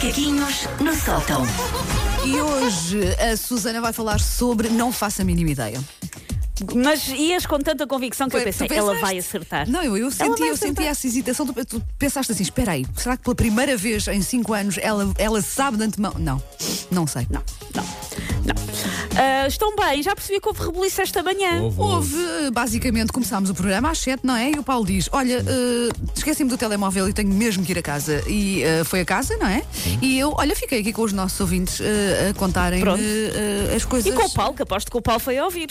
Macaquinhos no sótão. E hoje a Susana vai falar sobre Não Faço a Mínima Ideia. Mas ias com tanta convicção que eu pensei, pensaste? ela vai acertar. Não, eu, eu senti, eu senti essa hesitação. Tu, tu pensaste assim: espera aí, será que pela primeira vez em 5 anos ela, ela sabe de antemão? Não, não sei. Não, não, não. Ah, estão bem, já percebi que houve rebuliço esta manhã. Houve, eh, basicamente, começámos o programa às 7, não é? E o Paulo diz: Olha, eh, esqueci-me do telemóvel e tenho mesmo que ir a casa. E eh, foi a casa, não é? E eu, olha, fiquei aqui com os nossos ouvintes a contarem as coisas. E com o Paulo, que aposto que o Paulo foi a ouvir.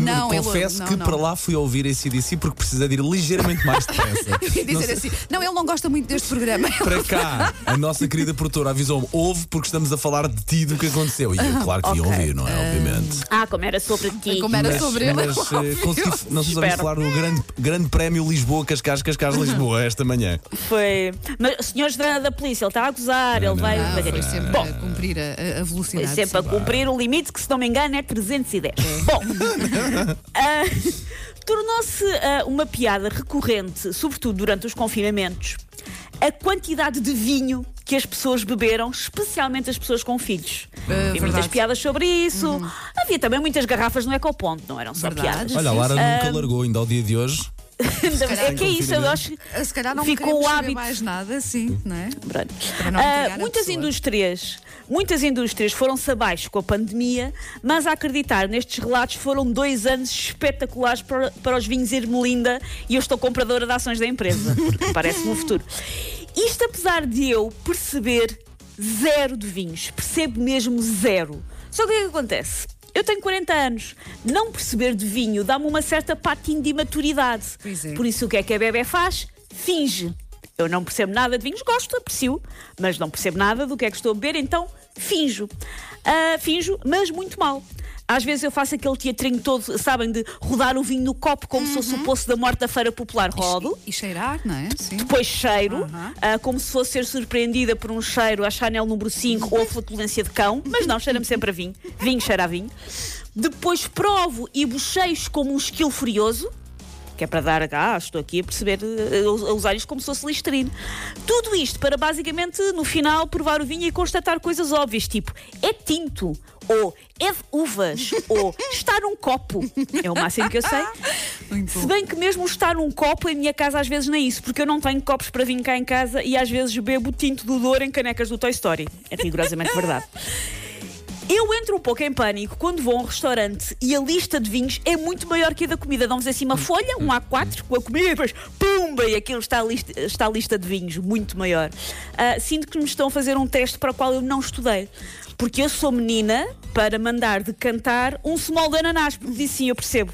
Não, ele- confesso não, que não. para lá fui ouvir esse DC porque precisei de ir ligeiramente mais depressa. Eu ia dizer assim: Não, ele não gosta muito deste programa. Para cá, a nossa querida produtora avisou-me: ouve porque estamos a falar de ti do que aconteceu. E eu, claro que ia ok. ouvir, não é? Obviamente. Ah, como era sobre ti. Como era Mas, sobre ele. mas, eh, consegui, não sei se ouvi Espero. falar no grande, grande Prémio Lisboa, Cascais, Cascais, Lisboa, esta manhã. Foi. Mas senhores da, da polícia, ele está a acusar, ele vai Não, foi devagarinho. sempre Bom, a cumprir a, a foi velocidade. sempre a cumprir o limite, que se não me engano é 310. Bom, ah, tornou-se ah, uma piada recorrente, sobretudo durante os confinamentos, a quantidade de vinho que as pessoas beberam, especialmente as pessoas com filhos. Havia muitas piadas sobre isso. Havia também muitas garrafas no Ecoponto, não eram só Verdade. piadas. Olha, a Lara Ah, nunca largou ainda ao dia de hoje. é que é isso, eu acho que Se calhar não ficou o hábito. mais nada, sim, não é? Não Ah, a muitas indústrias, muitas indústrias foram-se abaixo com a pandemia, mas a acreditar nestes relatos foram dois anos espetaculares para, para os vinhos Ermelinda e eu estou compradora de ações da empresa, porque parece-me o futuro. Isto apesar de eu perceber zero de vinhos, percebo mesmo zero. Só que o que é que acontece? Eu tenho 40 anos. Não perceber de vinho dá-me uma certa patinha de imaturidade. É. Por isso, o que é que a bebê faz? Finge. Eu não percebo nada de vinhos, gosto, aprecio, mas não percebo nada do que é que estou a beber, então finjo. Ah, finjo, mas muito mal. Às vezes eu faço aquele teatrinho todo, sabem, de rodar o vinho no copo como se fosse o poço da morte da feira popular. Rodo, E cheirar, não é? Sim. depois cheiro, Aham. ah, como se fosse ser surpreendida por um cheiro a Chanel número 5 ou a flatulência de cão, mas não, cheira-me sempre a vinho. Vinho cheira a vinho. Depois provo e bochecho como um esquilo furioso, que é para dar, ah, estou aqui a perceber, a usar isto como se fosse listerine. Tudo isto para basicamente, no final, provar o vinho e constatar coisas óbvias, tipo, é tinto, ou é de uvas, ou está num copo. É o máximo que eu sei. Se bem que mesmo estar num copo em minha casa às vezes nem é isso, porque eu não tenho copos para vinho cá em casa e às vezes bebo tinto do Douro em canecas do Toy Story. É rigorosamente verdade. Eu entro um pouco em pânico quando vou a um restaurante e a lista de vinhos é muito maior que a da comida. Dão-vos assim uma folha, um A4 com a comida e depois pumba! E aquilo está a lista, está a lista de vinhos, muito maior. Ah, sinto que me estão a fazer um teste para o qual eu não estudei. Porque eu sou menina para mandar decantar um small de ananás, porque disse sim, eu percebo.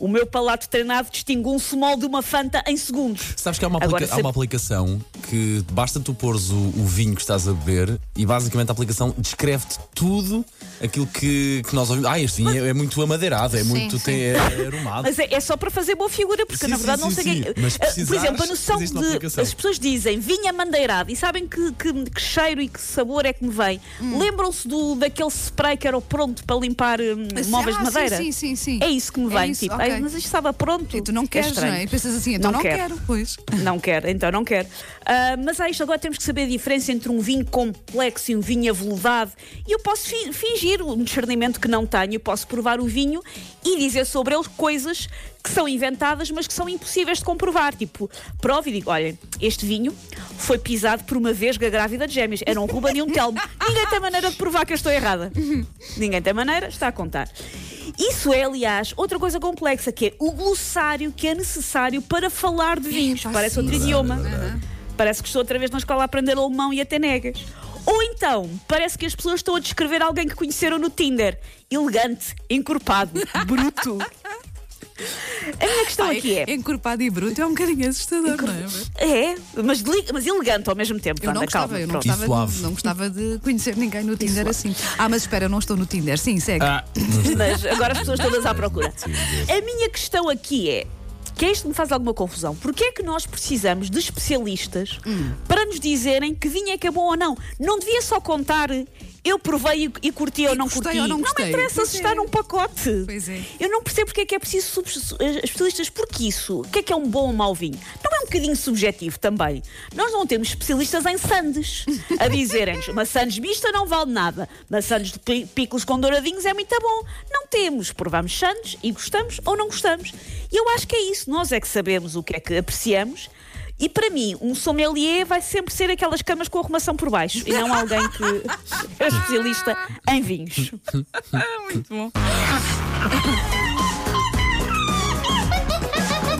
O meu palato treinado distingue um small de uma Fanta em segundos. Sabes que há uma, Agora, aplica- há uma aplicação que basta tu pôres o, o vinho que estás a beber e basicamente a aplicação descreve-te tudo aquilo que, que nós ouvimos. Ah, este vinho é, é muito amadeirado, é muito sim. tem, é, é aromado. Mas é, é só para fazer boa figura, porque Sim, na sim, verdade não sim, sei sim. quem. Mas Ah, Por exemplo, a noção de. As pessoas dizem vinha mandeirado e sabem que, que- que cheiro e que sabor é que me vem. Hum. Lembram-se do, daquele spray que era o pronto para limpar hum, móveis Ah, de madeira? Sim, sim, sim. É isso que me É vem. isso, tipo, ok. "Ai, mas isto estava pronto. E tu não queres, não estranho. é? E pensas assim, então Não não, quero. quero, pois. Não quero, então não quero. Ah, mas há isto, agora temos que saber a diferença entre um vinho complexo e um vinho aveludado. E eu posso fi- fingir um discernimento que não tenho, eu posso provar o vinho e dizer sobre ele coisas que são inventadas, mas que são impossíveis de comprovar. Tipo, provo e digo: olhem, este vinho foi pisado por uma vesga grávida de gêmeos. Era um Ruben e um Telmo. Ninguém tem maneira de provar que eu estou errada. Ninguém tem maneira, está a contar. Isso é, aliás, outra coisa complexa, que é o glossário que é necessário para falar de vinhos. Parece outro idioma. Parece que estou outra vez na escola a aprender alemão e até negas. Ou então, parece que as pessoas estão a descrever alguém que conheceram no Tinder. Elegante, encorpado, bruto. A minha questão Pai, aqui é. Encorpado e bruto é um bocadinho assustador, não é? É, mas, mas elegante ao mesmo tempo. Eu não gostava, calma, eu não gostava, de, não gostava de conhecer ninguém no Tinder assim. Ah, mas espera, eu não estou no Tinder. Sim, segue. Ah, Mas agora as pessoas todas à procura. A minha questão aqui é. Que é isto que me faz alguma confusão. Porquê é que nós precisamos de especialistas para nos dizerem que vinho é que é bom ou não? Não devia só contar eu provei e, curti ou não curti. ou não me gostei. interessa Pois se é. está num pacote. Pois é. Eu não percebo porque é que é preciso eh, especialistas. Porque isso? O que é que é um bom ou mau vinho? Bocadinho subjetivo também. Nós não temos especialistas em sandes a dizerem-nos uma sandes mista não vale nada, mas sandes de pi- picos com douradinhos é muito bom. Não temos, provamos sandes e gostamos ou não gostamos. E eu acho que é isso, nós é que sabemos o que é que apreciamos. E para mim, um sommelier vai sempre ser aquelas camas com arrumação por baixo e não alguém que é especialista em vinhos. Muito bom.